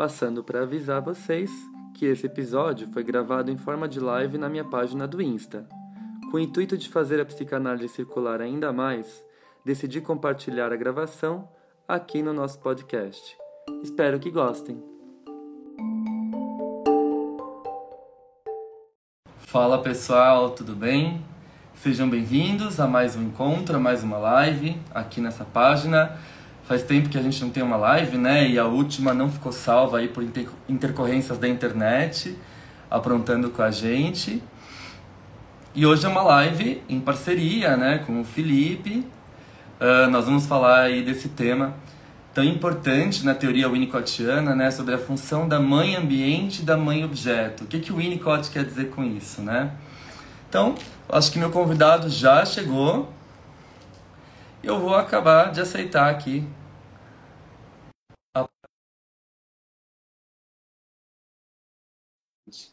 Passando para avisar vocês que esse episódio foi gravado em forma de live na minha página do Insta, com o intuito de fazer a psicanálise circular ainda mais, decidi compartilhar a gravação aqui no nosso podcast. Espero que gostem. Fala pessoal, tudo bem? Sejam bem-vindos a mais um encontro, a mais uma live aqui nessa página. Faz tempo que a gente não tem uma live, né? E a última não ficou salva aí por intercorrências da internet, aprontando com a gente. E hoje é uma live em parceria né, com o Felipe. Uh, nós vamos falar aí desse tema tão importante na teoria winnicottiana, né, sobre a função da mãe ambiente e da mãe objeto. O que, que o Winnicott quer dizer com isso, né? Então, acho que meu convidado já chegou. Eu vou acabar de aceitar aqui.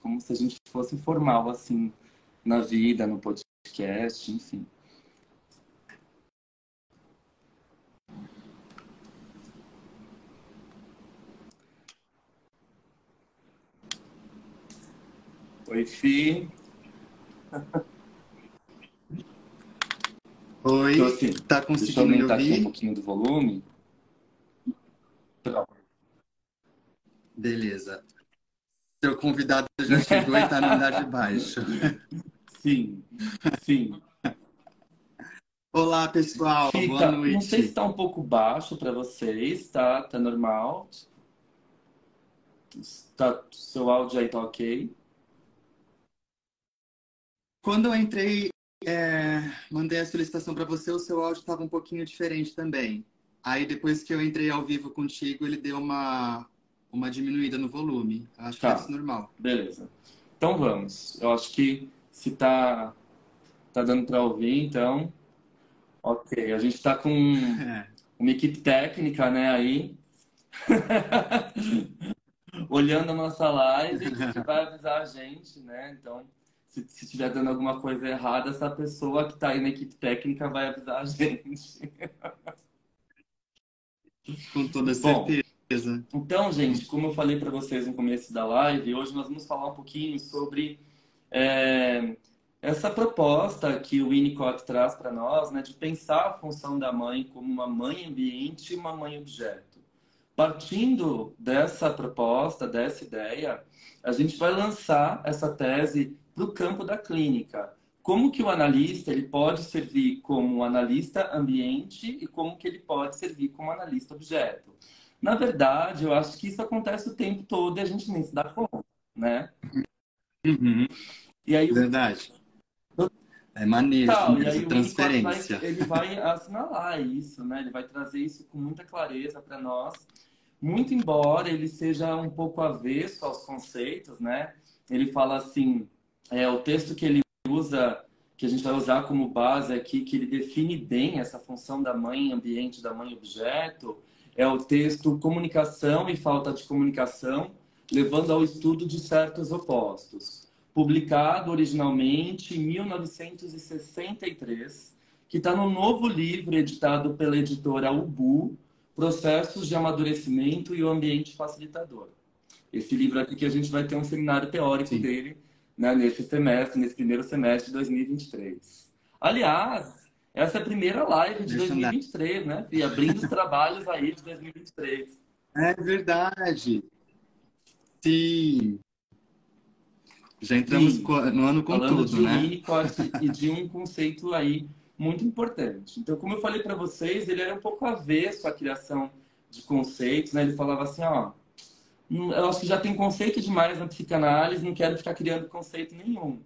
Como se a gente fosse formal, assim na vida, no podcast, enfim. Oi, Fi. Oi, então, assim, tá conseguindo eu aumentar aqui um pouquinho do volume. Pronto. Beleza. Seu convidado já chegou e está no andar de baixo. Sim, sim. Olá, pessoal. Fica, Boa noite. Não sei se está um pouco baixo para vocês, tá? Tá normal. Tá, seu áudio aí tá ok. Quando eu entrei, é, mandei a solicitação para você, o seu áudio estava um pouquinho diferente também. Aí depois que eu entrei ao vivo contigo, ele deu uma, uma diminuída no volume. Acho tá. que é isso normal. Beleza. Então vamos. Eu acho que se tá, tá dando para ouvir, então. Ok, a gente está com é. uma equipe técnica, né, aí. Olhando a nossa live, a gente vai avisar a gente, né? Então, se, se estiver dando alguma coisa errada, essa pessoa que está aí na equipe técnica vai avisar a gente. Com toda certeza. Bom, então, gente, como eu falei para vocês no começo da live, hoje nós vamos falar um pouquinho sobre é, essa proposta que o Winnicott traz para nós, né, de pensar a função da mãe como uma mãe ambiente e uma mãe objeto. Partindo dessa proposta, dessa ideia, a gente vai lançar essa tese para o campo da clínica. Como que o analista ele pode servir como analista ambiente e como que ele pode servir como analista objeto. Na verdade, eu acho que isso acontece o tempo todo e a gente nem se dá conta, né? Uhum. E aí, Verdade. É maneiro Tal, e aí transferência. Vai, ele vai assinalar isso, né? Ele vai trazer isso com muita clareza para nós. Muito embora ele seja um pouco avesso aos conceitos, né? Ele fala assim, é o texto que ele usa, que a gente vai usar como base aqui, que ele define bem essa função da mãe ambiente, da mãe objeto, é o texto Comunicação e Falta de Comunicação, levando ao estudo de certos opostos. publicado originalmente em 1963, que está no novo livro editado pela editora Ubu, Processos de Amadurecimento e o Ambiente Facilitador. Esse livro aqui que a gente vai ter um seminário teórico Sim. dele né, nesse semestre, nesse primeiro semestre de 2023. Aliás, essa é a primeira live de Deixa 2023, né, Fih? Abrindo os trabalhos aí de 2023. É verdade. Sim. Já entramos Sim. no ano com Falando tudo, né? e de um conceito aí muito importante. Então, como eu falei para vocês, ele era um pouco avesso à criação de conceitos, né? Ele falava assim, ó, hum, eu acho que já tem conceito demais na psicanálise, não quero ficar criando conceito nenhum.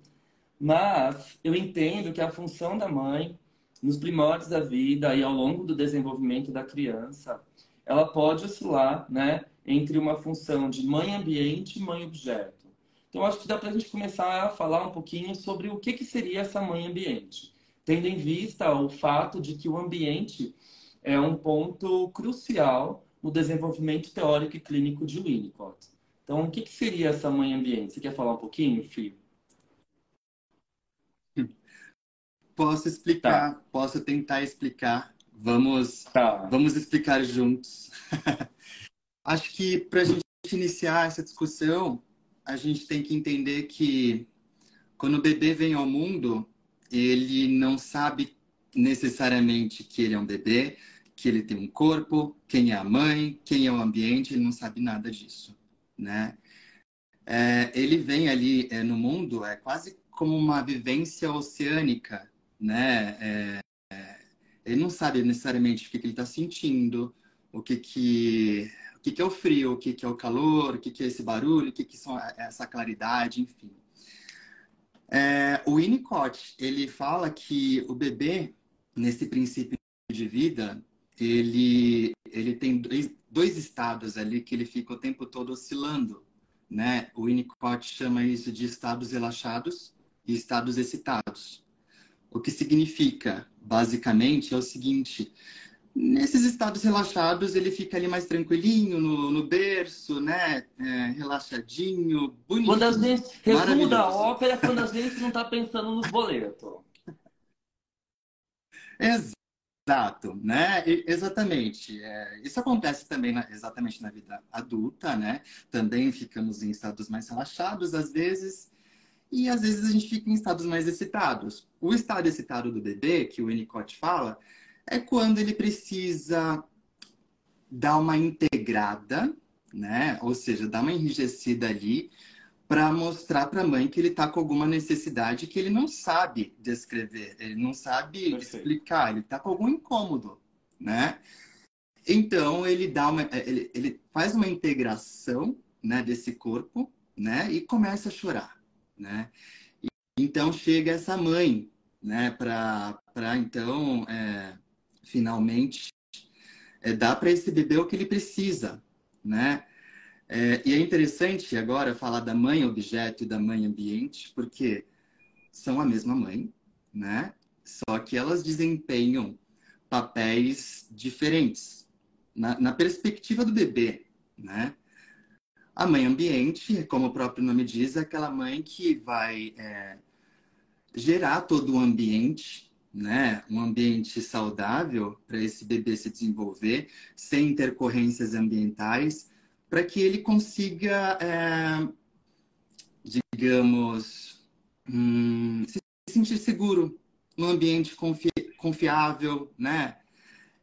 Mas eu entendo que a função da mãe, nos primórdios da vida e ao longo do desenvolvimento da criança, ela pode oscilar, né, entre uma função de mãe ambiente e mãe objeto. Então, acho que dá para a gente começar a falar um pouquinho sobre o que, que seria essa mãe ambiente, tendo em vista o fato de que o ambiente é um ponto crucial no desenvolvimento teórico e clínico de Winnicott. Então, o que, que seria essa mãe ambiente? Você quer falar um pouquinho, Fio? Posso explicar, tá. posso tentar explicar. Vamos, tá. vamos explicar juntos. Acho que para a gente iniciar essa discussão, a gente tem que entender que quando o bebê vem ao mundo, ele não sabe necessariamente que ele é um bebê, que ele tem um corpo, quem é a mãe, quem é o ambiente, ele não sabe nada disso, né? É, ele vem ali é, no mundo, é quase como uma vivência oceânica, né? É, é ele não sabe necessariamente o que, que ele está sentindo, o que, que o que, que é o frio, o que, que é o calor, o que, que é esse barulho, o que, que são essa claridade, enfim. É, o Winnicott, ele fala que o bebê, nesse princípio de vida, ele, ele tem dois, dois estados ali que ele fica o tempo todo oscilando, né? O Winnicott chama isso de estados relaxados e estados excitados. O que significa, basicamente, é o seguinte: Nesses estados relaxados, ele fica ali mais tranquilinho no, no berço, né? É, relaxadinho, bonitinho. Quando a gente, resumo da ópera, quando a gente não está pensando nos boletos. Exato, né? Exatamente. É, isso acontece também na, exatamente na vida adulta, né? Também ficamos em estados mais relaxados às vezes, e às vezes a gente fica em estados mais excitados. O estado excitado do bebê, que o Winnicott fala, é quando ele precisa dar uma integrada, né? Ou seja, dar uma enrijecida ali para mostrar para a mãe que ele está com alguma necessidade que ele não sabe descrever, ele não sabe Perfeito. explicar, ele está com algum incômodo, né? Então ele dá uma, ele, ele faz uma integração, né, desse corpo, né, e começa a chorar, né? E, então chega essa mãe, né, para então é, finalmente é, dar para esse bebê o que ele precisa, né? É, e é interessante agora falar da mãe objeto e da mãe ambiente, porque são a mesma mãe, né? Só que elas desempenham papéis diferentes na, na perspectiva do bebê, né? A mãe ambiente, como o próprio nome diz, é aquela mãe que vai é, gerar todo o ambiente né, um ambiente saudável para esse bebê se desenvolver, sem intercorrências ambientais, para que ele consiga, é, digamos, hum, se sentir seguro num ambiente confi confiável, né?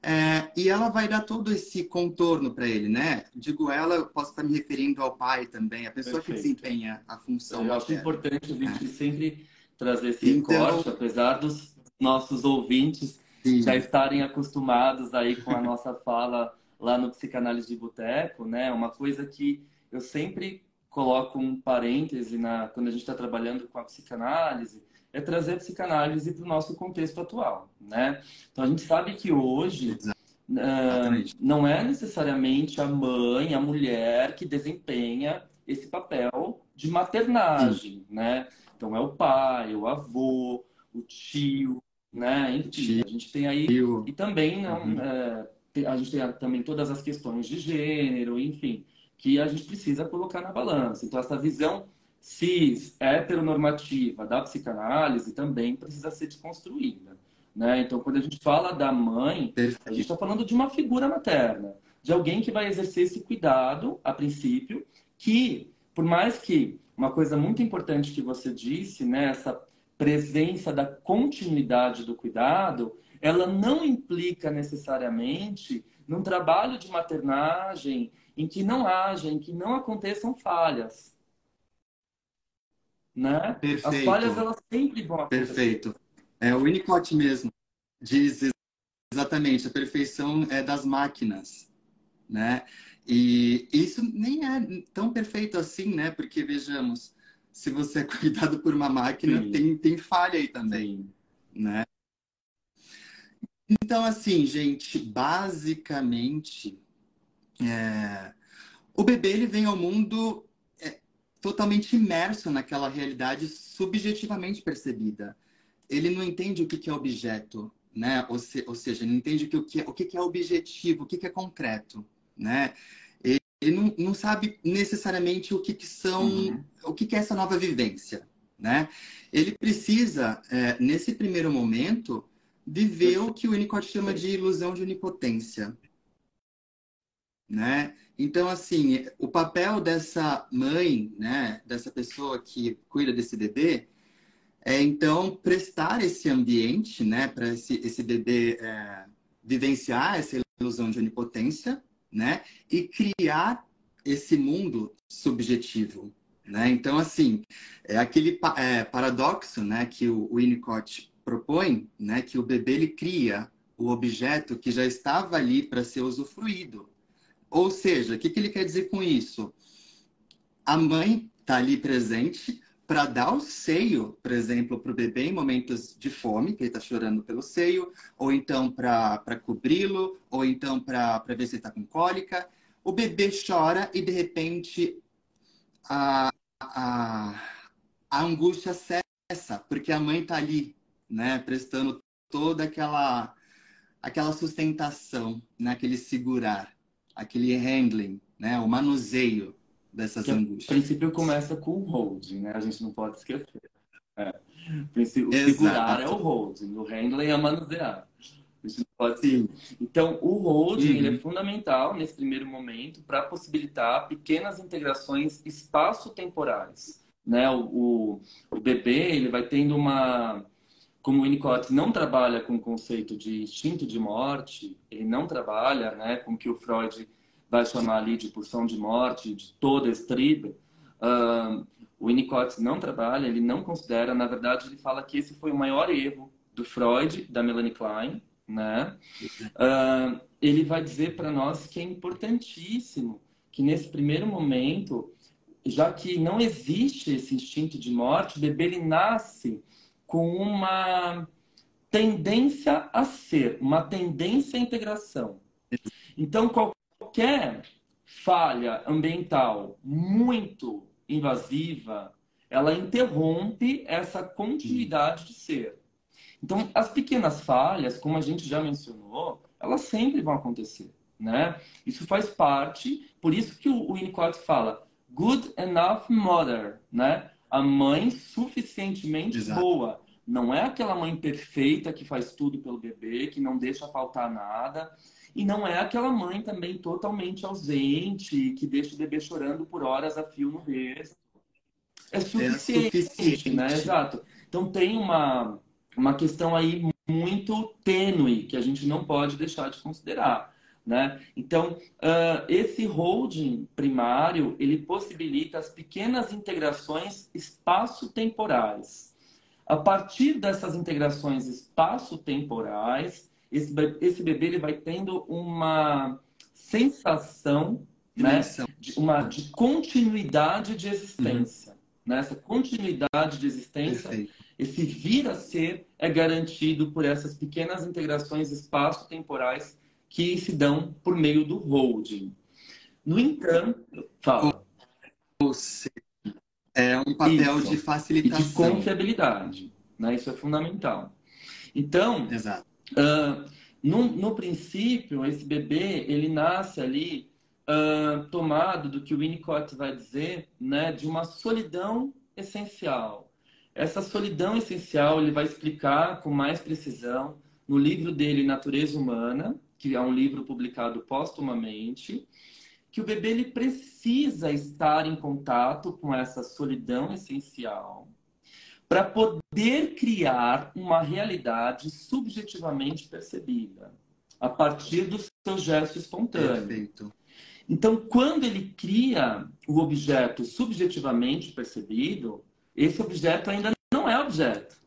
É, e ela vai dar todo esse contorno para ele, né? Digo ela, eu posso estar me referindo ao pai também, a pessoa Perfeito. que desempenha a função. Eu acho importante a gente é. sempre trazer esse então, corte, apesar dos nossos ouvintes Sim. já estarem acostumados aí com a nossa fala lá no Psicanálise de Boteco, né? Uma coisa que eu sempre coloco um parêntese na, quando a gente está trabalhando com a psicanálise, é trazer a psicanálise para o nosso contexto atual, né? Então a gente sabe que hoje uh, não é necessariamente a mãe, a mulher que desempenha esse papel de maternagem, Sim. né? Então é o pai, o avô, o tio, né? Enfim, a gente tem aí e também não, uhum. é, a gente tem também todas as questões de gênero, enfim, que a gente precisa colocar na balança. Então essa visão cis, heteronormativa da psicanálise também precisa ser desconstruída. Né? Então, quando a gente fala da mãe, a gente está falando de uma figura materna, de alguém que vai exercer esse cuidado, a princípio, que, por mais que uma coisa muito importante que você disse, né, essa presença da continuidade do cuidado, ela não implica necessariamente num trabalho de maternagem em que não haja, em que não aconteçam falhas. Né? Perfeito. As falhas elas sempre vão acontecer. Perfeito. É, o Winnicott mesmo diz exatamente a perfeição é das máquinas, né? E isso nem é tão perfeito assim, né? Porque vejamos, se você é cuidado por uma máquina, tem, tem falha aí também, Sim. né? Então, assim, gente, basicamente, é... o bebê ele vem ao mundo totalmente imerso naquela realidade subjetivamente percebida. Ele não entende o que é objeto, né? Ou, se, ou seja, ele não entende o que, o que é objetivo, o que é concreto, né? Ele não, não sabe necessariamente o que, que são, uhum. o que, que é essa nova vivência, né? Ele precisa, é, nesse primeiro momento, viver o que o Winnicott chama de ilusão de onipotência. Né? Então, assim, o papel dessa mãe, né, dessa pessoa que cuida desse bebê, é então prestar esse ambiente, né, para esse, esse bebê é, vivenciar essa ilusão de onipotência, né, e criar esse mundo subjetivo, né? Então, assim, é aquele é, paradoxo, né, que o Winnicott propõe, né, que o bebê ele cria o objeto que já estava ali para ser usufruído. Ou seja, o que, que ele quer dizer com isso? A mãe está ali presente para dar o seio, por exemplo, para o bebê em momentos de fome, que ele está chorando pelo seio, ou então para cobri-lo, ou então para ver se está com cólica. O bebê chora e, de repente, a, a, a angústia cessa, porque a mãe está ali né? Prestando toda aquela aquela sustentação, né? aquele segurar, aquele handling, né? O manuseio dessas que angústias. O princípio começa com o holding, né? A gente não pode esquecer. É. O segurar é o holding, o handling é manusear. Não pode... Sim. Então, o holding uhum. ele é uhum. fundamental nesse primeiro momento para possibilitar pequenas integrações espaço-temporais. Né? O, o, o bebê ele vai tendo uma como o Winnicott não trabalha com o conceito de instinto de morte, ele não trabalha né, com o que o Freud vai chamar ali de pulsão de morte, de toda estriba, uh, o Winnicott não trabalha, ele não considera, na verdade, ele fala que esse foi o maior erro do Freud, da Melanie Klein, né? Uh, ele vai dizer para nós que é importantíssimo que nesse primeiro momento, já que não existe esse instinto de morte, o bebê ele nasce com uma tendência a ser, uma tendência à integração. Então, qualquer falha ambiental muito invasiva, ela interrompe essa continuidade de ser. Então, as pequenas falhas, como a gente já mencionou, elas sempre vão acontecer, né? Isso faz parte, por isso que o Winnicott fala good enough mother, né? A mãe suficientemente Exato. boa. Não é aquela mãe perfeita que faz tudo pelo bebê, que não deixa faltar nada. E não é aquela mãe também totalmente ausente, que deixa o bebê chorando por horas a fio no berço. É suficiente, é suficiente, né? Exato. Então tem uma, uma questão aí muito tênue que a gente não pode deixar de considerar. Né? Então, uh, esse holding primário, ele possibilita as pequenas integrações espaço-temporais. A partir dessas integrações espaço-temporais, esse, esse bebê ele vai tendo uma sensação né, de, uma, de continuidade de existência. Uhum. Né? Essa continuidade de existência, Perfeito. esse vir a ser, é garantido por essas pequenas integrações espaço-temporais que se dão por meio do holding. No entanto, fala. é um papel Isso. de facilitação. E de confiabilidade. Né? Isso é fundamental. Então, uh, no, no princípio, esse bebê, ele nasce ali uh, tomado do que o Winnicott vai dizer, né, de uma solidão essencial. Essa solidão essencial ele vai explicar com mais precisão no livro dele Natureza Humana, que é um livro publicado póstumamente, que o bebê ele precisa estar em contato com essa solidão essencial para poder criar uma realidade subjetivamente percebida a partir do seu gesto espontâneo. Perfeito. Então, quando ele cria o objeto subjetivamente percebido, esse objeto ainda não é objeto.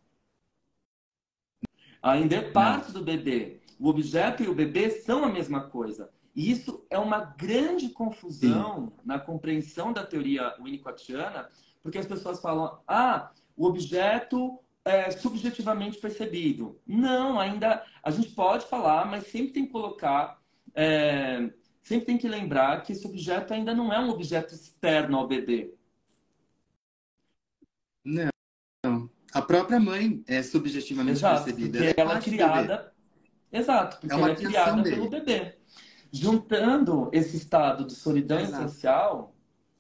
Ainda é parte do bebê. O objeto e o bebê são a mesma coisa. E isso é uma grande confusão Sim. na compreensão da teoria winnicottiana, porque as pessoas falam: ah, o objeto é subjetivamente percebido. Não, ainda a gente pode falar, mas sempre tem que colocar, é, sempre tem que lembrar que esse objeto ainda não é um objeto externo ao bebê. Não. A própria mãe é subjetivamente Exato, percebida. Porque ela é, é criada. Exato, porque é ela é criada dele. pelo bebê. Juntando esse estado de solidão Exato. essencial,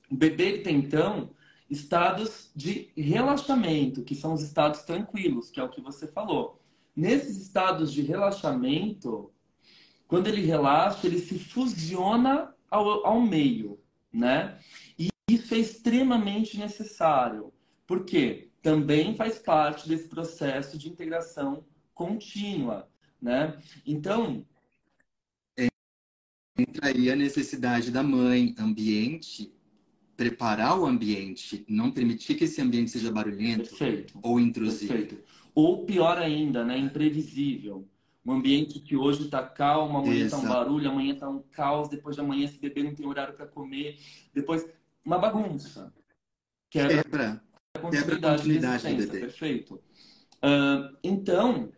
o bebê tem então estados de relaxamento, que são os estados tranquilos, que é o que você falou. Nesses estados de relaxamento, quando ele relaxa, ele se fusiona ao, ao meio, né? E isso é extremamente necessário. Por quê? Também faz parte desse processo de integração contínua, né? Então, entra aí a necessidade da mãe, ambiente preparar o ambiente, não permitir que esse ambiente seja barulhento Perfeito. ou intrusivo. Perfeito. Ou pior ainda, né, imprevisível. Um ambiente que hoje está calmo, amanhã está um barulho, amanhã está um caos, depois de amanhã esse bebê não tem horário para comer, depois uma bagunça. Quebra, quebra a continuidade, quebra a continuidade Perfeito. Uh, então,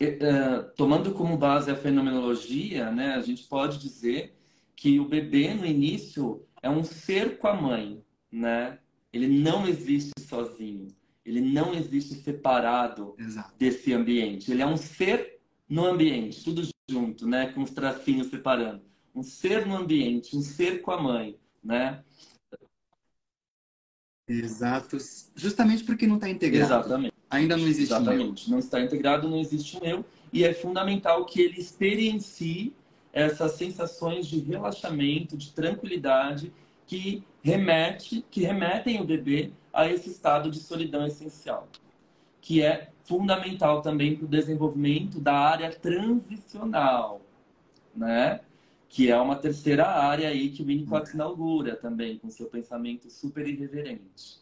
uh, tomando como base a fenomenologia, né, a gente pode dizer que o bebê no início é um ser com a mãe, né? Ele não existe sozinho. Ele não existe separado Exato. desse ambiente. Ele é um ser no ambiente, tudo junto, né? Com os tracinhos separando. Um ser no ambiente, um ser com a mãe, né? Exato. Justamente porque não está integrado. Exatamente. Ainda não existe Exatamente. Um não está integrado, não existe um eu. E é fundamental que ele experiencie essas sensações de relaxamento, de tranquilidade que remete, que remetem o bebê a esse estado de solidão essencial, que é fundamental também para o desenvolvimento da área transicional, né? Que é uma terceira área aí que o Winnicott inaugura também com seu pensamento super irreverente.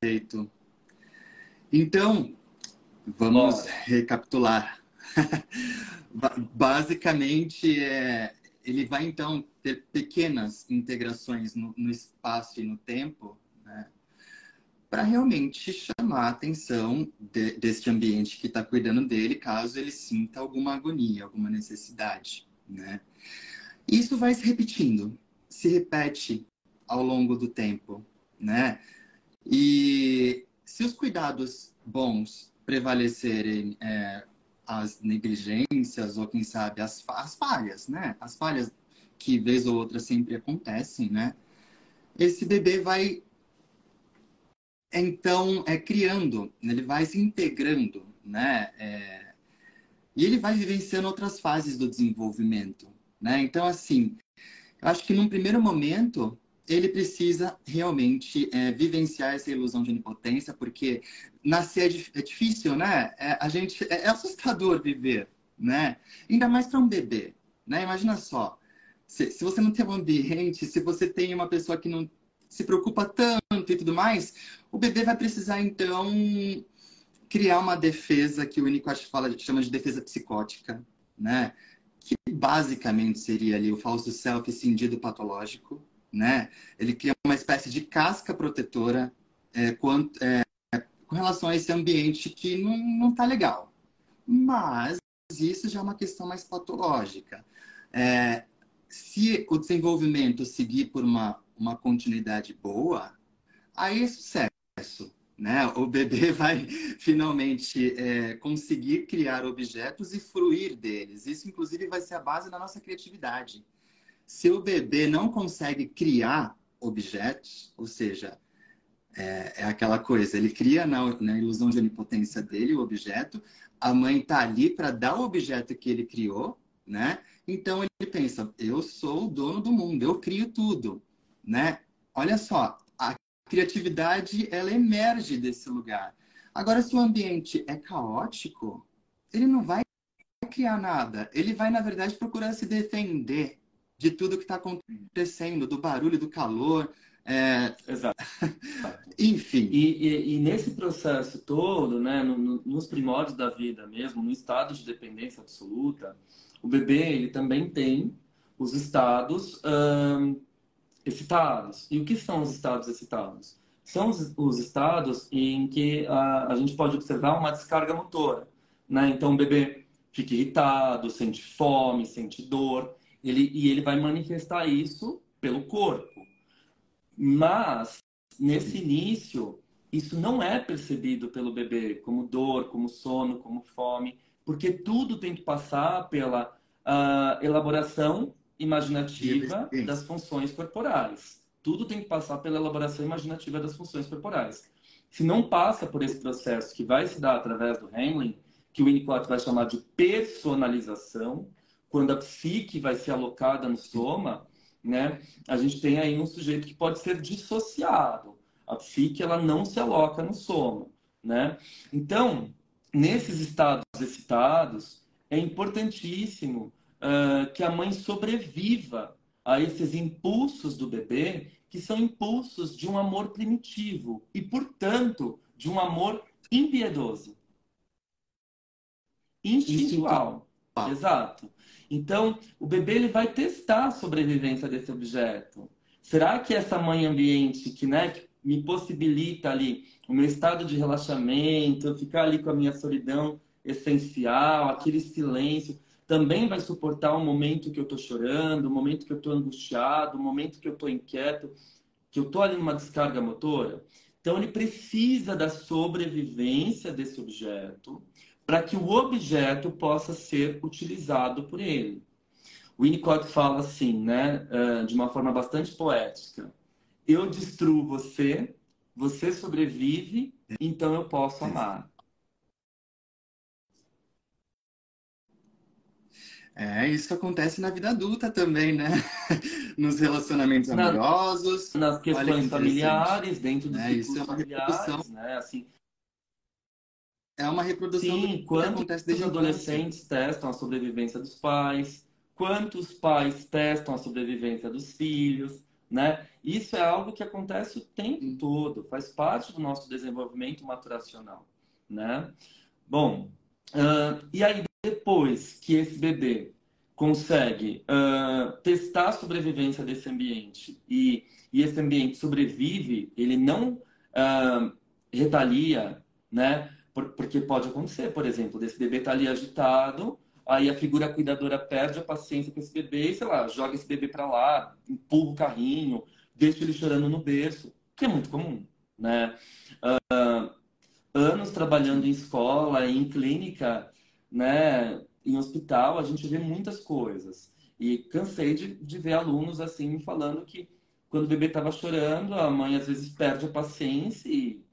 Perfeito. Então, Vamos recapitular. Basicamente, é, ele vai então ter pequenas integrações no, no espaço e no tempo, né, para realmente chamar a atenção de, deste ambiente que está cuidando dele, caso ele sinta alguma agonia, alguma necessidade. Né? Isso vai se repetindo, se repete ao longo do tempo. Né? E se os cuidados bons prevalecerem é, as negligências ou, quem sabe, as, as falhas, né? As falhas que, vez ou outra, sempre acontecem, né? Esse bebê vai, então, é, criando, ele vai se integrando, né? É, e ele vai vivenciando outras fases do desenvolvimento, né? Então, assim, eu acho que num primeiro momento ele precisa realmente é, vivenciar essa ilusão de onipotência, porque nascer é, é difícil, né? É, a gente, é, é, assustador viver, né? Ainda mais para um bebê, né? Imagina só, se, se você não tem um ambiente, se você tem uma pessoa que não se preocupa tanto e tudo mais, o bebê vai precisar, então, criar uma defesa que o Winnicott fala, chama de defesa psicótica, né? Que basicamente seria ali o falso self cindido patológico, né? Ele cria uma espécie de casca protetora é, quanto, é, com relação a esse ambiente que não, não tá legal. Mas isso já é uma questão mais patológica. É, se o desenvolvimento seguir por uma, uma continuidade boa, aí é sucesso, Né? O bebê vai finalmente é, conseguir criar objetos e fruir deles. Isso, inclusive, vai ser a base da nossa criatividade. Se o bebê não consegue criar objetos, ou seja, é, é aquela coisa, ele cria na, na, ilusão de onipotência dele o objeto, a mãe está ali para dar o objeto que ele criou, né? Então ele pensa, eu sou o dono do mundo, eu crio tudo, né? Olha só, a criatividade ela emerge desse lugar. Agora, se o ambiente é caótico, ele não vai criar nada. Ele vai, na verdade, procurar se defender de tudo que está acontecendo, do barulho, do calor, é... Exato. Enfim. E, e, e, nesse processo todo, né, no, no, nos primórdios da vida mesmo, no estado de dependência absoluta, o bebê ele também tem os estados hum, excitados. E o que são os estados excitados? São os, os estados em que a, a gente pode observar uma descarga motora. Né? Então o bebê fica irritado, sente fome, sente dor, ele, e ele vai manifestar isso pelo corpo. Mas, nesse início, isso não é percebido pelo bebê como dor, como sono, como fome, porque tudo tem que passar pela uh, elaboração imaginativa das funções corporais. Tudo tem que passar pela elaboração imaginativa das funções corporais. Se não passa por esse processo que vai se dar através do Hamlin, que o Winnicott vai chamar de personalização, quando a psique vai ser alocada no soma, né, a gente tem aí um sujeito que pode ser dissociado. A psique ela não se aloca no soma, né? Então, nesses estados excitados, é importantíssimo uh, que a mãe sobreviva a esses impulsos do bebê, que são impulsos de um amor primitivo e, portanto, de um amor impiedoso. Instintual. Exato. Então, o bebê ele vai testar a sobrevivência desse objeto. Será que essa mãe ambiente que, né, que me possibilita ali o meu estado de relaxamento, ficar ali com a minha solidão essencial, aquele silêncio, também vai suportar o momento que eu estou chorando, o momento que eu estou angustiado, o momento que eu estou inquieto, que eu estou ali numa descarga motora? Então, ele precisa da sobrevivência desse objeto para que o objeto possa ser utilizado por ele. O Winnicott fala assim, né, eh, de uma forma bastante poética: Eu destruo você, você sobrevive, então eu posso amar. É, isso acontece na vida adulta também, né? Nos relacionamentos amorosos. nas questões familiares, dentro dos é, isso é uma familiares, né? Assim, é uma reprodução Sim, do que acontece desde os adolescentes testam a sobrevivência dos pais, quantos pais testam a sobrevivência dos filhos, né? Isso é algo que acontece o tempo todo, faz parte do nosso desenvolvimento maturacional, né? Bom, uh, e aí depois que esse bebê consegue uh, testar a sobrevivência desse ambiente e, e esse ambiente sobrevive, ele não uh, retalia, né? Porque pode acontecer, por exemplo, desse bebê estar tá ali agitado, aí a figura cuidadora perde a paciência com esse bebê e, sei lá, joga esse bebê para lá, empurra o carrinho, deixa ele chorando no berço, que é muito comum, né? Uh, anos trabalhando em escola, em clínica, né, em hospital, a gente vê muitas coisas. E cansei de, de ver alunos assim falando que quando o bebê estava chorando, a mãe às vezes perde a paciência e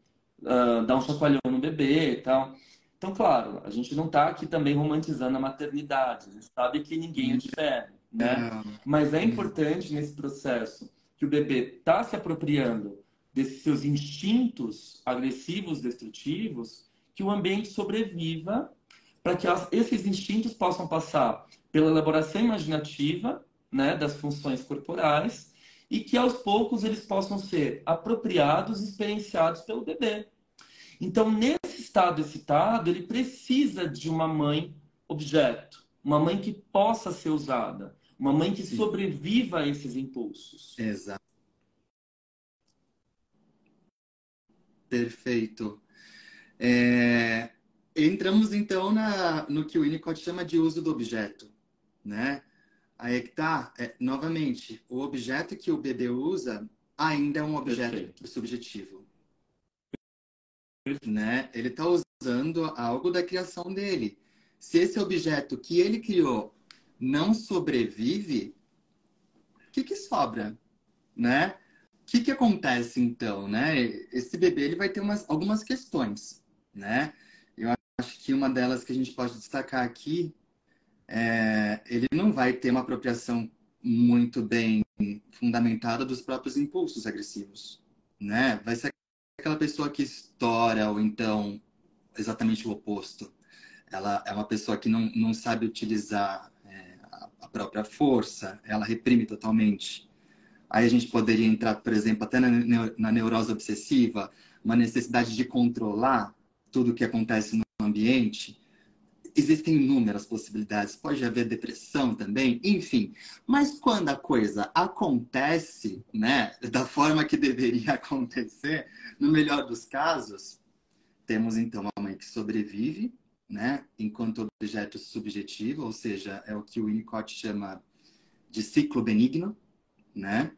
uh, dar um chacoalhão no bebê e tal. Então, claro, a gente não está aqui também romantizando a maternidade. A gente sabe que ninguém é de ferro, né? Mas é importante nesse processo que o bebê está se apropriando desses seus instintos agressivos, destrutivos, que o ambiente sobreviva para que esses instintos possam passar pela elaboração imaginativa né, das funções corporais e que aos poucos eles possam ser apropriados e experienciados pelo bebê. Então, nesse estado excitado, ele precisa de uma mãe objeto, uma mãe que possa ser usada, uma mãe que Sim. sobreviva a esses impulsos. Exato. Perfeito. É... Entramos então na, no que o Winnicott chama de uso do objeto, né? Aí é que tá, é, novamente, o objeto que o bebê usa ainda é um objeto Perfeito. subjetivo. né? Ele está usando algo da criação dele. Se esse objeto que ele criou não sobrevive, o que, que sobra, né? O que, que acontece então, né? Esse bebê ele vai ter umas, algumas questões, né? Eu acho que uma delas que a gente pode destacar aqui é ele não vai ter uma apropriação muito bem fundamentada dos próprios impulsos agressivos, né? Vai ser aquela pessoa que estoura ou então exatamente o oposto. Ela é uma pessoa que não, não sabe utilizar é, a própria força, ela reprime totalmente. Aí a gente poderia entrar, por exemplo, até na, na neurose obsessiva, uma necessidade de controlar tudo o que acontece no ambiente. Existem inúmeras possibilidades, pode haver depressão também, enfim. Mas quando a coisa acontece, né, da forma que deveria acontecer, no melhor dos casos, temos então uma mãe que sobrevive, né, enquanto objeto subjetivo, ou seja, é o que o Winnicott chama de ciclo benigno, né?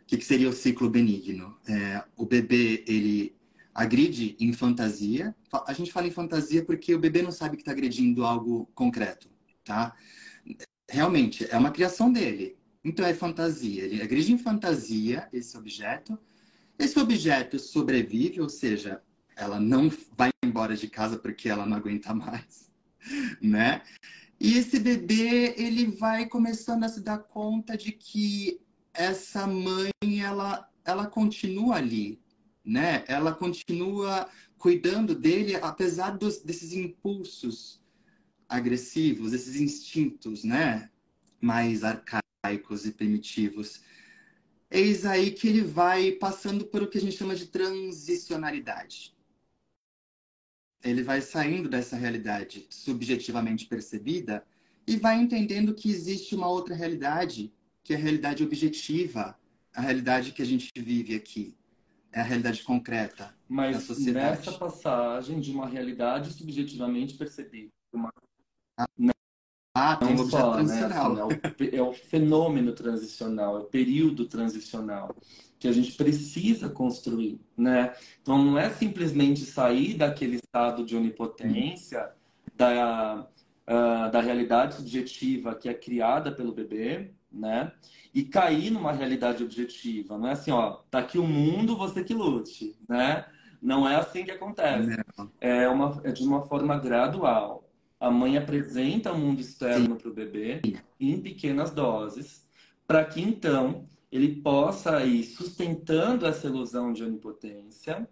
O que, que seria o ciclo benigno? É, o bebê ele agride em fantasia. A gente fala em fantasia porque o bebê não sabe que está agredindo algo concreto, tá? Realmente é uma criação dele. Então é fantasia. Ele agride em fantasia esse objeto. Esse objeto sobrevive, ou seja, ela não vai embora de casa porque ela não aguenta mais, né? E esse bebê, ele vai começando a se dar conta de que essa mãe, ela, ela continua ali, né? Ela continua cuidando dele, apesar dos, desses impulsos agressivos, esses instintos, né? Mais arcaicos e primitivos. Eis aí que ele vai passando por o que a gente chama de transicionalidade ele vai saindo dessa realidade subjetivamente percebida e vai entendendo que existe uma outra realidade, que é a realidade objetiva, a realidade que a gente vive aqui, é a realidade concreta Mas da sociedade. nessa passagem de uma realidade subjetivamente percebida, uma... ah, ah, tem um só, né? assim, é, o, é o fenômeno transicional, é o período transicional que a gente precisa construir, né? Então não é simplesmente sair daquele estado de onipotência, da, uh, da realidade subjetiva que é criada pelo bebê, né? E cair numa realidade objetiva. Não é assim, ó, tá aqui o mundo, você que lute, né? Não é assim que acontece. É, uma, é de uma forma gradual. A mãe apresenta o mundo externo para o bebê em pequenas doses, para que então ele possa ir sustentando essa ilusão de onipotência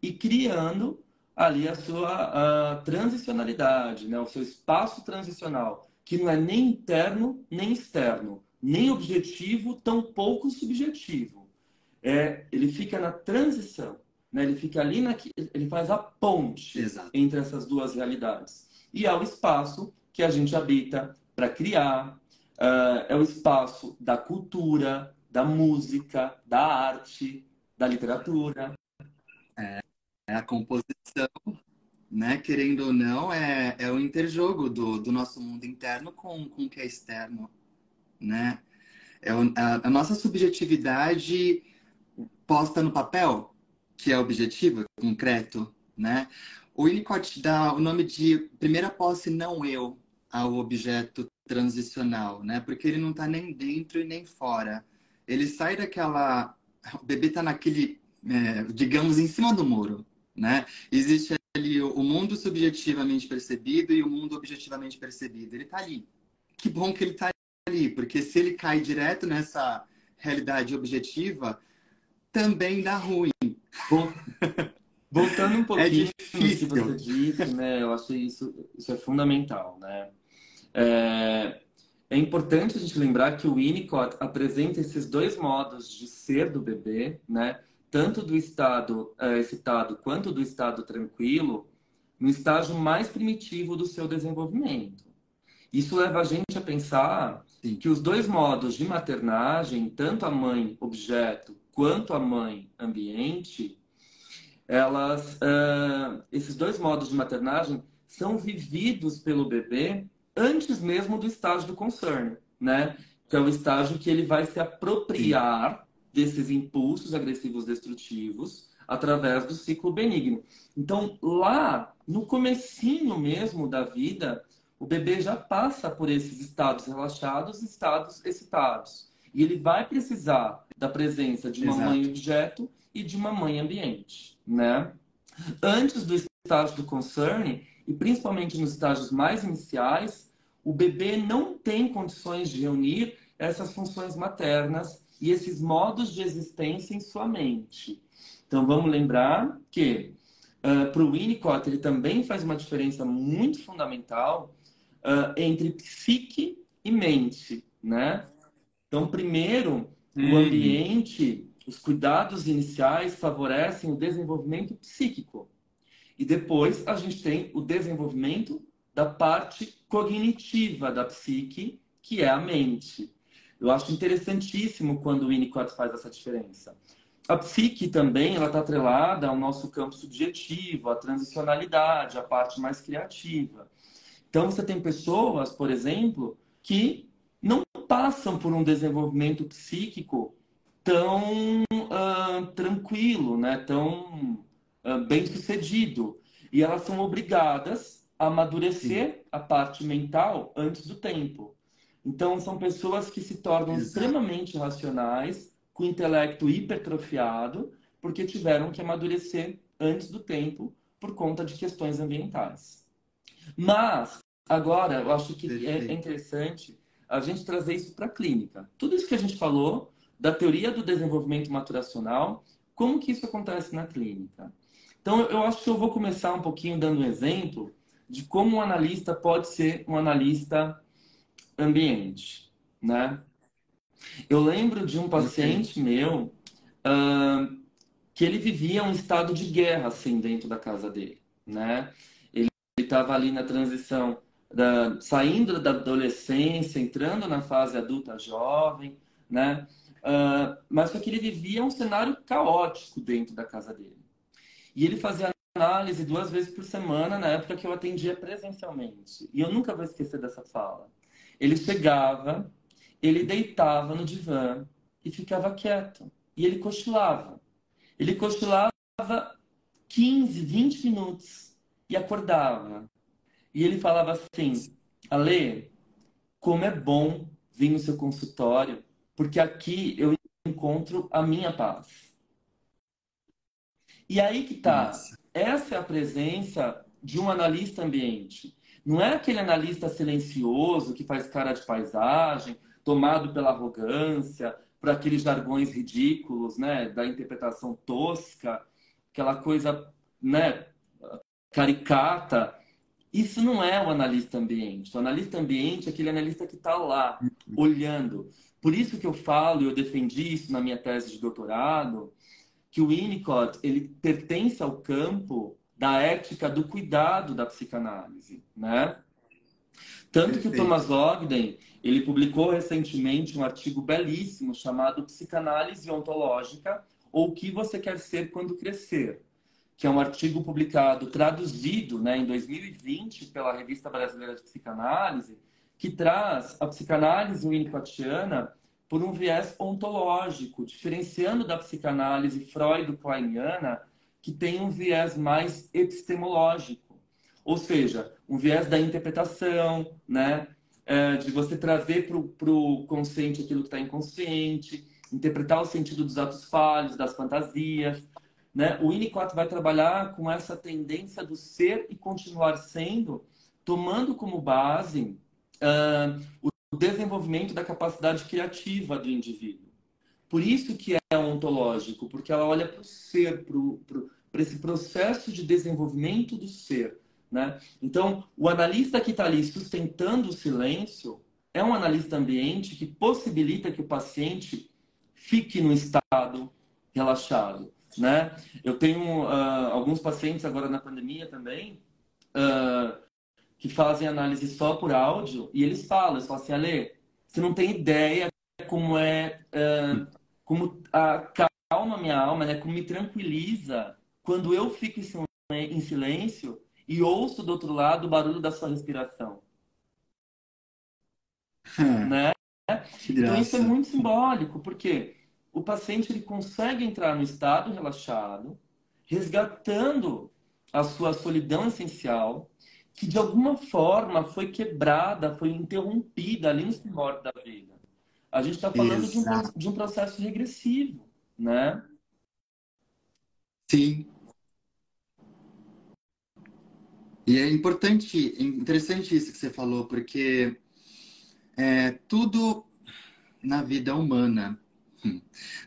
e criando ali a sua a transicionalidade, né? o seu espaço transicional, que não é nem interno nem externo, nem objetivo, tampouco subjetivo. É, ele fica na transição, né? ele fica ali, na, ele faz a ponte Exato. entre essas duas realidades. E é o espaço que a gente habita para criar, uh, é o espaço da cultura, da música, da arte, da literatura. É, é a composição, né? Querendo ou não, é, é o interjogo do, do nosso mundo interno com, com o que é externo, né? É a, nossa subjetividade posta no papel, que é objetivo, concreto, né? O Winnicott dá o nome de primeira posse não eu ao objeto transicional, né? Porque ele não está nem dentro e nem fora ele sai daquela. O bebê está naquele, é, digamos, em cima do muro, né? Existe ali o mundo subjetivamente percebido e o mundo objetivamente percebido. Ele está ali. Que bom que ele está ali, porque se ele cai direto nessa realidade objetiva, também dá ruim. Bom, voltando um é pouquinho é difícil. que você disse, né? Eu acho isso, isso é fundamental, né? É, é importante a gente lembrar que o Winnicott apresenta esses dois modos de ser do bebê, né? Tanto do estado é, excitado quanto do estado tranquilo, no estágio mais primitivo do seu desenvolvimento. Isso leva a gente a pensar Que os dois modos de maternagem, tanto a mãe objeto quanto a mãe ambiente, elas, uh, esses dois modos de maternagem são vividos pelo bebê antes mesmo do estágio do concern, né? Que é o estágio que ele vai se apropriar desses impulsos agressivos destrutivos através do ciclo benigno. Então, lá no comecinho mesmo da vida, o bebê já passa por esses estados relaxados, estados excitados. E ele vai precisar da presença de uma Exato. mãe objeto e de uma mãe ambiente, né? Antes do estágio do concern, e principalmente nos estágios mais iniciais, o bebê não tem condições de reunir essas funções maternas e esses modos de existência em sua mente. Então vamos lembrar que uh, para o Winnicott ele também faz uma diferença muito fundamental uh, entre psique e mente, né? Então primeiro hum. o ambiente, os cuidados iniciais favorecem o desenvolvimento psíquico e depois a gente tem o desenvolvimento da parte cognitiva da psique, que é a mente. Eu acho interessantíssimo quando o Winnicott faz essa diferença. A psique também ela está atrelada ao nosso campo subjetivo, à transicionalidade, à parte mais criativa. Então você tem pessoas, por exemplo, que não passam por um desenvolvimento psíquico tão uh, tranquilo, né? tão uh, bem sucedido. E elas são obrigadas a amadurecer Sim. a parte mental antes do tempo. Então, são pessoas que se tornam Exato. extremamente racionais, com intelecto hipertrofiado, porque tiveram que amadurecer antes do tempo por conta de questões ambientais. Mas, agora, eu acho que é interessante a gente trazer isso para a clínica. Tudo isso que a gente falou da teoria do desenvolvimento maturacional, como que isso acontece na clínica? Então, eu acho que eu vou começar um pouquinho dando um exemplo de como um analista pode ser um analista ambiente, né? Eu lembro de um paciente okay. meu uh, que ele vivia um estado de guerra assim dentro da casa dele, né? Ele estava ali na transição da, saindo da adolescência, entrando na fase adulta jovem, né? Uh, mas que ele vivia um cenário caótico dentro da casa dele. E ele fazia análise duas vezes por semana na época que eu atendia presencialmente. E eu nunca vou esquecer dessa fala. Ele chegava, ele deitava no divã e ficava quieto. E ele cochilava. Ele cochilava 15, 20 minutos e acordava. E ele falava assim: Ale, como é bom vir no seu consultório, porque aqui eu encontro a minha paz. E aí que tá. Nossa. Essa é a presença de um analista ambiente. Não é aquele analista silencioso que faz cara de paisagem, tomado pela arrogância, por aqueles jargões ridículos, né, da interpretação tosca, aquela coisa, né, caricata. Isso não é o analista ambiente. O analista ambiente é aquele analista que está lá, olhando. Por isso que eu falo, e eu defendi isso na minha tese de doutorado, que o Winnicott ele pertence ao campo da ética do cuidado da psicanálise, né? Tanto Perfeito. que o Thomas Ogden, ele publicou recentemente um artigo belíssimo chamado Psicanálise Ontológica ou o que você quer ser quando crescer, que é um artigo publicado, traduzido, né, em 2020 pela Revista Brasileira de Psicanálise, que traz a psicanálise winnicottiana por um viés ontológico, diferenciando da psicanálise freud-kleiniana que tem um viés mais epistemológico, ou seja, um viés da interpretação, né? É, de você trazer para o consciente aquilo que está inconsciente, interpretar o sentido dos atos falhos, das fantasias. Né? O Winnicott vai trabalhar com essa tendência do ser e continuar sendo, tomando como base uh, o desenvolvimento da capacidade criativa do indivíduo. Por isso que é ontológico, porque ela olha para o ser, para esse processo de desenvolvimento do ser. Né? Então, o analista que está ali sustentando o silêncio é um analista ambiente que possibilita que o paciente fique no estado relaxado. Né? Eu tenho uh, alguns pacientes agora na pandemia também uh, que fazem análise só por áudio e eles falam, eles falam assim, Ale, você não tem ideia como é uh, como acalma minha alma, né? Como me tranquiliza quando eu fico em silêncio e ouço do outro lado o barulho da sua respiração. Hum. Né? Então isso é muito simbólico, porque o paciente ele consegue entrar no estado relaxado, resgatando a sua solidão essencial, que de alguma forma foi quebrada, foi interrompida ali nos primórdios da vida. A gente está falando de um, de um, processo regressivo, né? Sim. E é importante, interessante isso que você falou, porque é, tudo na vida humana hum,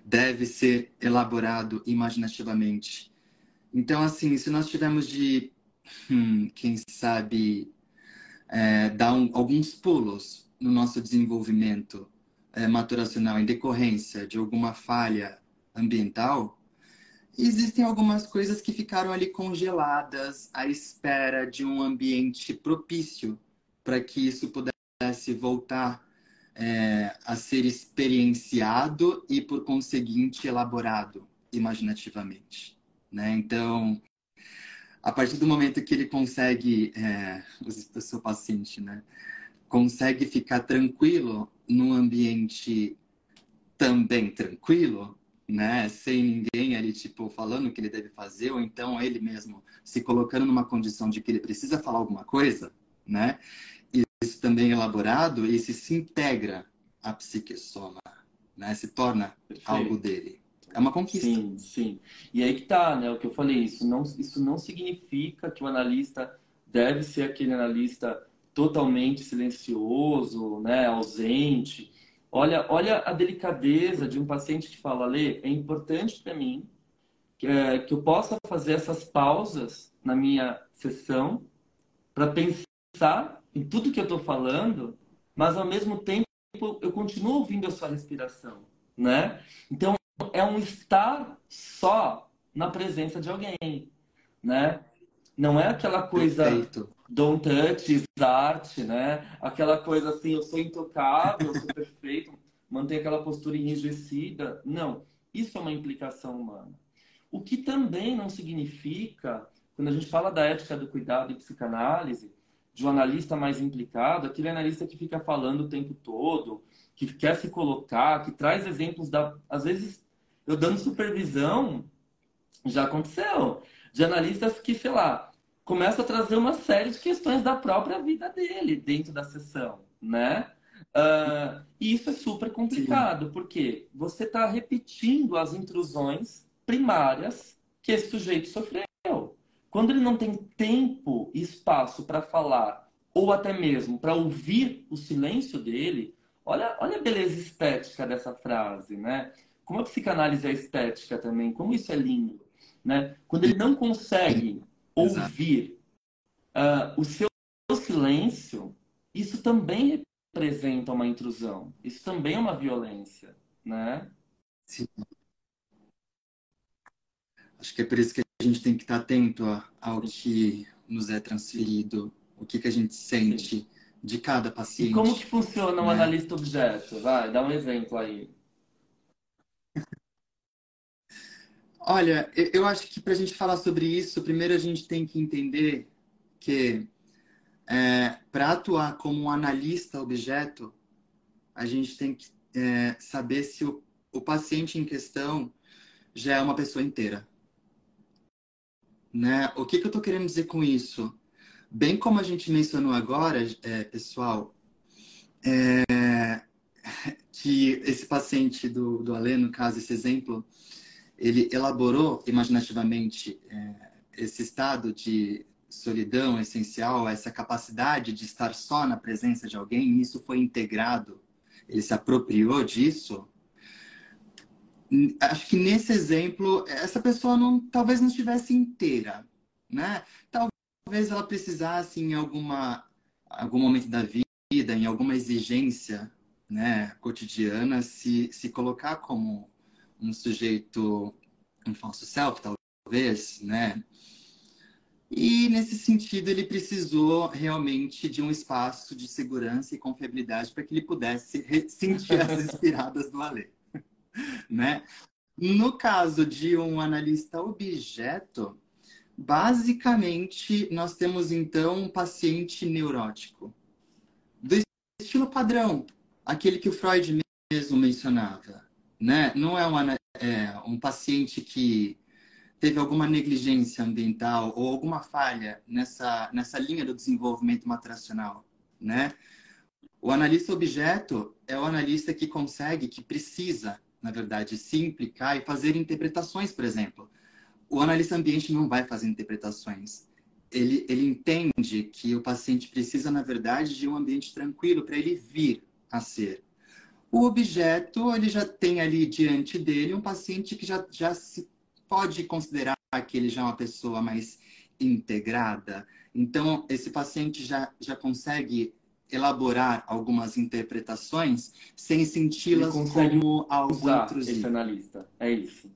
deve ser elaborado imaginativamente. Então, assim, se nós tivermos de, hum, quem sabe, é, dar um, alguns pulos no nosso desenvolvimento é, maturacional em decorrência de alguma falha ambiental, existem algumas coisas que ficaram ali congeladas à espera de um ambiente propício para que isso pudesse voltar é, a ser experienciado e, por conseguinte, elaborado imaginativamente. Né? Então, a partir do momento que ele consegue, é, o seu paciente, né, consegue ficar tranquilo num ambiente também tranquilo, né, sem ninguém ali tipo falando o que ele deve fazer ou então ele mesmo se colocando numa condição de que ele precisa falar alguma coisa, né? Isso também é elaborado e se integra à psique soma, né? Se torna Perfeito. algo dele. É uma conquista. Sim, sim. E aí que tá, né? O que eu falei, isso não, isso não significa que o analista deve ser aquele analista totalmente silencioso, né? Ausente. Olha, olha a delicadeza de um paciente que fala, Lê, é importante para mim que, é, que eu possa fazer essas pausas na minha sessão para pensar em tudo que eu estou falando, mas ao mesmo tempo eu continuo ouvindo a sua respiração, né? Então é um estar só na presença de alguém, né? Não é aquela coisa Perfeito. don't touch art, né? Aquela coisa assim, eu sou intocável, eu sou perfeito, manter aquela postura enrijecida. Não, isso é uma implicação humana. O que também não significa, quando a gente fala da ética do cuidado e psicanálise, de um analista mais implicado, aquele analista que fica falando o tempo todo, que quer se colocar, que traz exemplos da. Às vezes, eu dando supervisão, já aconteceu de analistas que, sei lá, começam a trazer uma série de questões da própria vida dele dentro da sessão, né? Uh, e isso é super complicado, Sim. porque você está repetindo as intrusões primárias que esse sujeito sofreu. Quando ele não tem tempo e espaço para falar, ou até mesmo para ouvir o silêncio dele, olha, olha a beleza estética dessa frase, né? Como a psicanálise é estética também, como isso é lindo. Né? Quando ele não consegue ouvir uh, o seu silêncio, isso também representa uma intrusão. Isso também é uma violência, né? Sim. Acho que é por isso que gente tem que estar atento ao que nos é transferido, o que, que a gente sente Sim. de cada paciente. E como que funciona um né? analista objeto? Vai, dá um exemplo aí. Olha, eu acho que para a gente falar sobre isso, primeiro a gente tem que entender que é, para atuar como um analista objeto, a gente tem que é, saber se o, o paciente em questão já é uma pessoa inteira. Né? O que, que eu estou querendo dizer com isso? Bem como a gente mencionou agora, é, pessoal, é, que esse paciente do, do Alê, no caso, esse exemplo, ele elaborou imaginativamente é, esse estado de solidão essencial, essa capacidade de estar só na presença de alguém, e isso foi integrado, ele se apropriou disso. Acho que nesse exemplo, essa pessoa não, talvez não estivesse inteira, né? Talvez ela precisasse em alguma algum momento da vida, em alguma exigência, né, cotidiana, se se colocar como um sujeito, um falso self, talvez, né? E nesse sentido, ele precisou realmente de um espaço de segurança e confiabilidade para que ele pudesse sentir as inspiradas do Alê, né? No caso de um analista objeto, basicamente nós temos então um paciente neurótico do estilo padrão, aquele que o Freud mesmo mencionava, né? Não é, uma, é um paciente que teve alguma negligência ambiental ou alguma falha nessa, nessa linha do desenvolvimento matracional, né? O analista objeto é o analista que consegue, que precisa, na verdade, se implicar e fazer interpretações, por exemplo. O analista ambiente não vai fazer interpretações. Ele, ele entende que o paciente precisa, na verdade, de um ambiente tranquilo para ele vir a ser. O objeto, ele já tem ali diante dele um paciente que já, já se pode considerar que ele já é uma pessoa mais integrada. Então, esse paciente já, já consegue elaborar algumas interpretações sem senti-las como algo usar intrusivo. esse analista. É isso.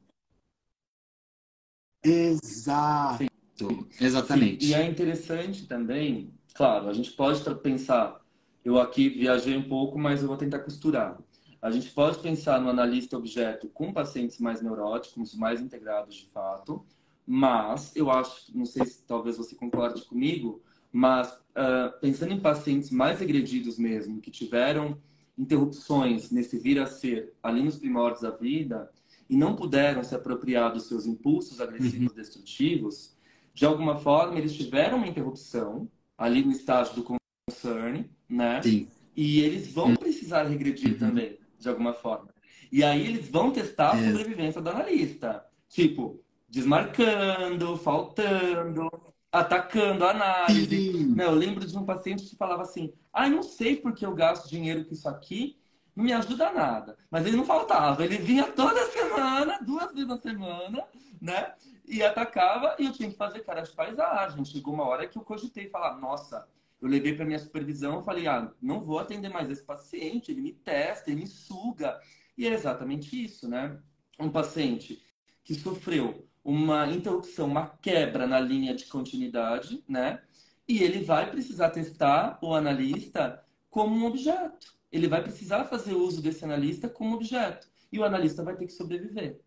Exato. Sim. Exatamente. Sim. E é interessante também, claro, a gente pode pensar, eu aqui viajei um pouco, mas eu vou tentar costurar. A gente pode pensar no analista objeto com pacientes mais neuróticos, mais integrados de fato, mas eu acho, não sei se talvez você concorde comigo, mas uh, pensando em pacientes mais agredidos mesmo, que tiveram interrupções nesse vir a ser ali nos primórdios da vida e não puderam se apropriar dos seus impulsos agressivos uhum. destrutivos, de alguma forma eles tiveram uma interrupção ali no estágio do concern, né? Sim. E eles vão precisar regredir uhum. também de alguma forma. E aí eles vão testar a sobrevivência do analista. Tipo, desmarcando, faltando, atacando a análise. Não, eu lembro de um paciente que falava assim: ah, não sei porque eu gasto dinheiro com isso aqui, não me ajuda nada. Mas ele não faltava, ele vinha toda semana, duas vezes na semana, né? E atacava e eu tinha que fazer cara de paisagem. Chegou uma hora que eu cogitei falar: nossa, eu levei para minha supervisão, e falei, ah, não vou atender mais esse paciente, ele me testa, ele me suga. E é exatamente isso, né? Um paciente que sofreu uma interrupção, uma quebra na linha de continuidade, né? E ele vai precisar testar o analista como um objeto. Ele vai precisar fazer uso desse analista como objeto. E o analista vai ter que sobreviver.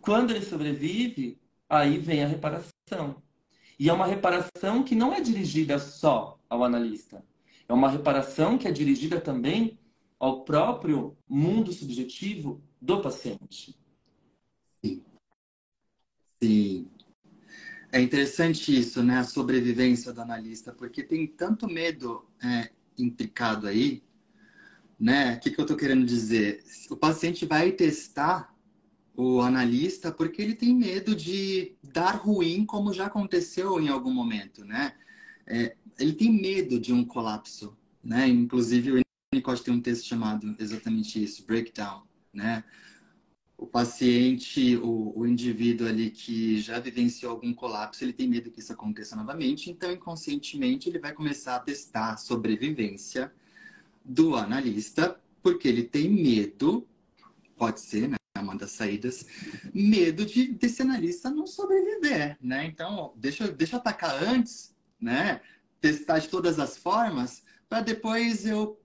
Quando ele sobrevive, aí vem a reparação. E é uma reparação que não é dirigida só ao analista. É uma reparação que é dirigida também ao próprio mundo subjetivo do paciente. Sim. É interessante isso, né? A sobrevivência do analista, porque tem tanto medo é, implicado aí, né? O que, que eu estou querendo dizer? O paciente vai testar o analista porque ele tem medo de dar ruim, como já aconteceu em algum momento, né? É, ele tem medo de um colapso, né? Inclusive o Winnicott tem um texto chamado exatamente isso, breakdown, né? O paciente, o, o indivíduo ali que já vivenciou algum colapso, ele tem medo que isso aconteça novamente, então inconscientemente ele vai começar a testar a sobrevivência do analista, porque ele tem medo, pode ser, né? Uma das saídas, medo de desse analista não sobreviver, né? Então, deixa, deixa eu atacar antes, né? testar de todas as formas, para depois eu,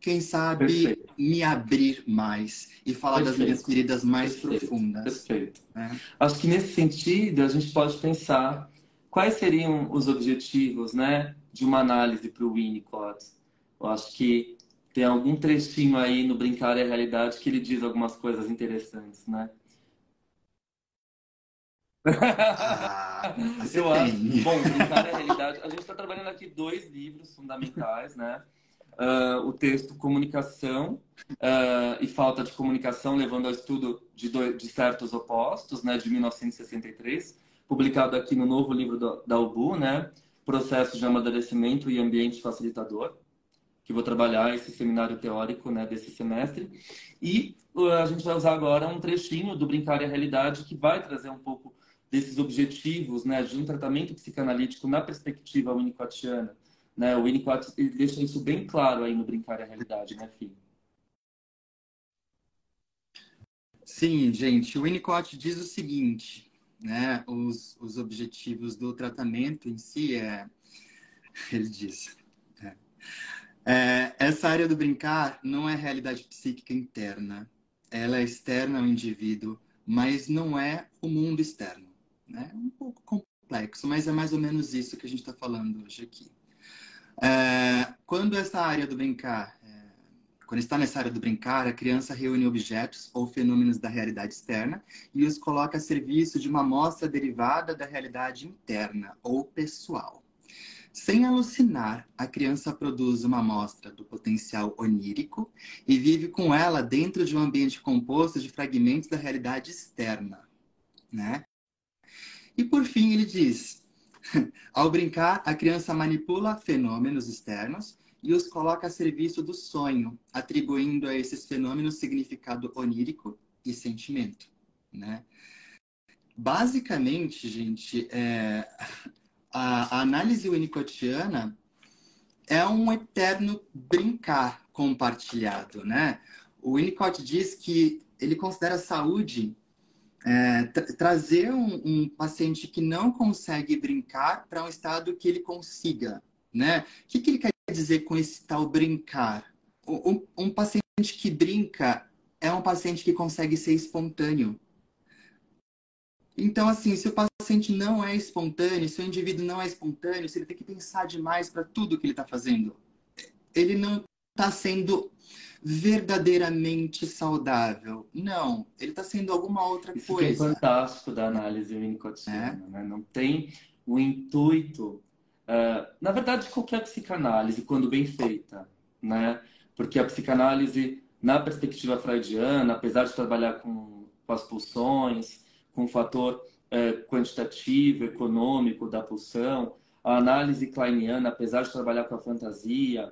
quem sabe, Perfeito. me abrir mais e falar Perfeito. das minhas feridas mais Perfeito. profundas. Perfeito. É. Acho que nesse sentido a gente pode pensar quais seriam os objetivos né, de uma análise para o Winnicott. Eu acho que tem algum trechinho aí no Brincar é a Realidade que ele diz algumas coisas interessantes, né? Ah, eu acho. Bom, brincar é realidade. A gente está trabalhando aqui dois livros fundamentais, né? Uh, o texto Comunicação uh, e Falta de Comunicação, levando ao estudo de, de certos opostos, né, de 1963, publicado aqui no novo livro do, da UBU, né, Processo de Amadurecimento e Ambiente Facilitador, que vou trabalhar esse seminário teórico né, desse semestre. E uh, a gente vai usar agora um trechinho do Brincar e a Realidade, que vai trazer um pouco desses objetivos né, de um tratamento psicanalítico na perspectiva winnicottiana. Né? O Winnicott ele deixa isso bem claro aí no Brincar a Realidade, né, Fih? Sim, gente. O Winnicott diz o seguinte, né? Os, os objetivos do tratamento em si é... Ele diz... É, é, essa área do brincar não é realidade psíquica interna. Ela é externa ao indivíduo, mas não é o mundo externo. Né? Um pouco complexo, mas é mais ou menos isso que a gente está falando hoje aqui. É, quando essa área do brincar é, quando está nessa área do brincar, a criança reúne objetos ou fenômenos da realidade externa e os coloca a serviço de uma amostra derivada da realidade interna ou pessoal. Sem alucinar, a criança produz uma amostra do potencial onírico e vive com ela dentro de um ambiente composto de fragmentos da realidade externa, né? E por fim, ele diz: ao brincar, a criança manipula fenômenos externos e os coloca a serviço do sonho, atribuindo a esses fenômenos significado onírico e sentimento, né? Basicamente, gente, é, a, análise winnicottiana é um eterno brincar compartilhado, né? O Winnicott diz que ele considera a saúde é, tra trazer um, um, paciente que não consegue brincar para um estado que ele consiga, né? O que, que ele quer dizer com esse tal brincar? Um, um paciente que brinca é um paciente que consegue ser espontâneo. Então, assim, se o paciente não é espontâneo, se o indivíduo não é espontâneo, se ele tem que pensar demais para tudo que ele está fazendo, ele não está sendo verdadeiramente saudável. Não, ele está sendo alguma outra Isso coisa. Isso é fantástico da análise winnicottiana, é. né? Não tem o intuito... Uh, na verdade, qualquer psicanálise, quando bem feita, né? Porque a psicanálise, na perspectiva freudiana, apesar de trabalhar com, com as pulsões, com o fator uh, quantitativo, econômico da pulsão, a análise kleiniana, apesar de trabalhar com a fantasia,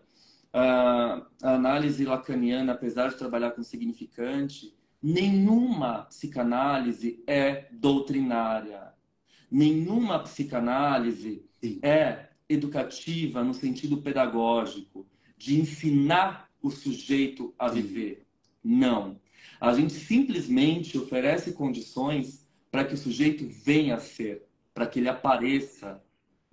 a análise lacaniana, apesar de trabalhar com significante, nenhuma psicanálise é doutrinária. Nenhuma psicanálise Sim. é educativa no sentido pedagógico, de ensinar o sujeito a viver. Não. A gente simplesmente oferece condições para que o sujeito venha a ser, para que ele apareça,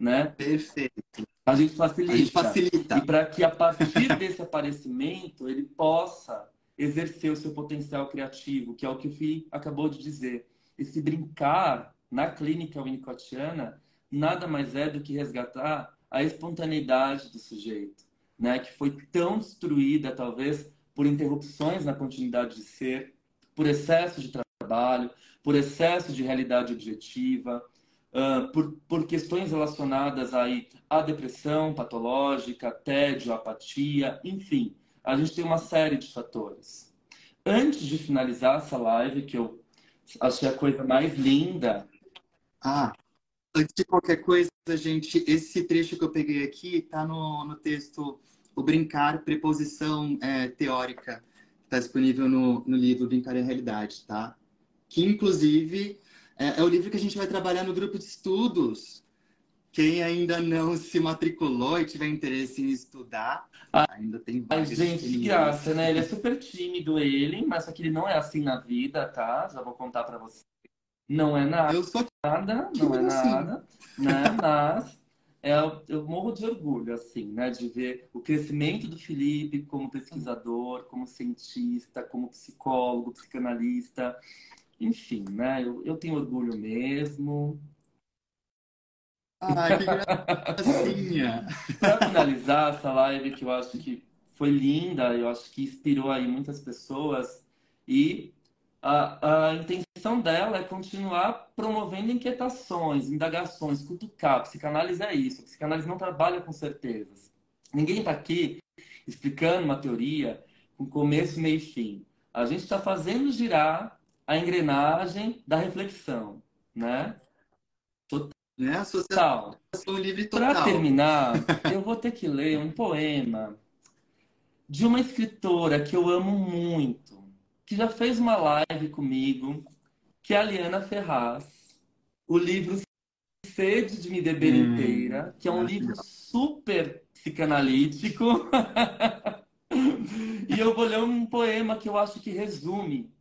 né? Perfeito. A gente facilita. A gente facilita. E para que a partir desse aparecimento ele possa exercer o seu potencial criativo, que é o que o Fih acabou de dizer. Esse brincar na clínica winnicottiana nada mais é do que resgatar a espontaneidade do sujeito, né? que foi tão destruída, talvez, por interrupções na continuidade de ser, por excesso de trabalho, por excesso de realidade objetiva, uh, por, por questões relacionadas aí à depressão patológica, tédio, apatia, enfim, a gente tem uma série de fatores. Antes de finalizar essa live, que eu achei a coisa mais linda. Ah, antes de qualquer coisa, gente, esse trecho que eu peguei aqui está no, no texto O Brincar, Preposição é, Teórica, está disponível no, no livro Brincar em Realidade, tá? Que, inclusive, é, é o livro que a gente vai trabalhar no grupo de estudos. Quem ainda não se matriculou e tiver interesse em estudar, ah, ainda tem vários. Gente, que graça, né? Ele é super tímido, ele, mas só que ele não é assim na vida, tá? Já vou contar para você. Não é nada. Eu sou nada, não é assim. nada, né? Mas é, eu morro de orgulho, assim, né? De ver o crescimento do Felipe como pesquisador, como cientista, como psicólogo, psicanalista. Enfim, né? Eu, eu tenho orgulho mesmo. Ai, que gracinha! Para finalizar essa live, que eu acho que foi linda, eu acho que inspirou aí muitas pessoas e a, a intenção dela é continuar promovendo inquietações, indagações, cutucar. Psicanálise é isso. Psicanálise não trabalha com certezas. Ninguém está aqui explicando uma teoria com começo, meio e fim. A gente está fazendo girar a engrenagem da reflexão, né? Total. Né? Associação livre total. Para terminar, eu vou ter que ler um poema de uma escritora que eu amo muito, que já fez uma live comigo, que é a Liana Ferraz. O livro Sede de Me Beber hum, Inteira, que é um livro super psicanalítico. e eu vou ler um poema que eu acho que resume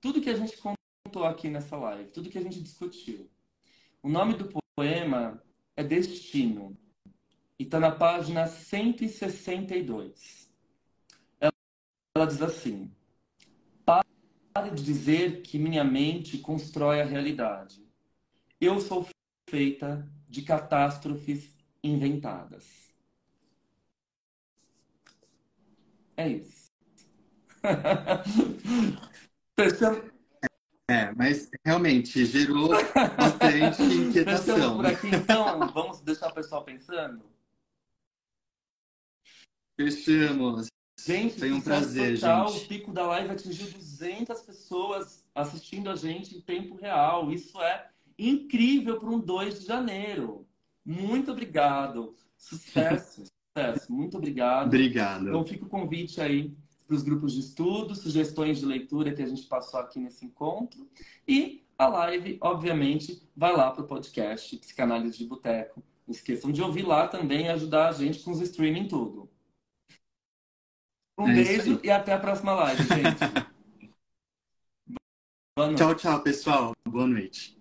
tudo que a gente contou aqui nessa live, tudo que a gente discutiu. O nome do poema é Destino e está na página 162. Ela, ela diz assim: Pare de dizer que minha mente constrói a realidade. Eu sou feita de catástrofes inventadas. É isso. É, mas realmente gerou bastante inquietação. Fechamos por aqui, então. Vamos deixar o pessoal pensando? Fechamos. Gente, foi um prazer, total, gente. O pico da live atingiu 200 pessoas assistindo a gente em tempo real. Isso é incrível para um 2 de janeiro. Muito obrigado. Sucesso, sucesso. Muito obrigado. Obrigado. Então fica o convite aí para os grupos de estudo, sugestões de leitura que a gente passou aqui nesse encontro. E a live, obviamente, vai lá para o podcast Psicanálise de Boteco. Não esqueçam de ouvir lá também e ajudar a gente com os streaming tudo. Um é beijo e até a próxima live, gente. tchau, tchau, pessoal. Boa noite.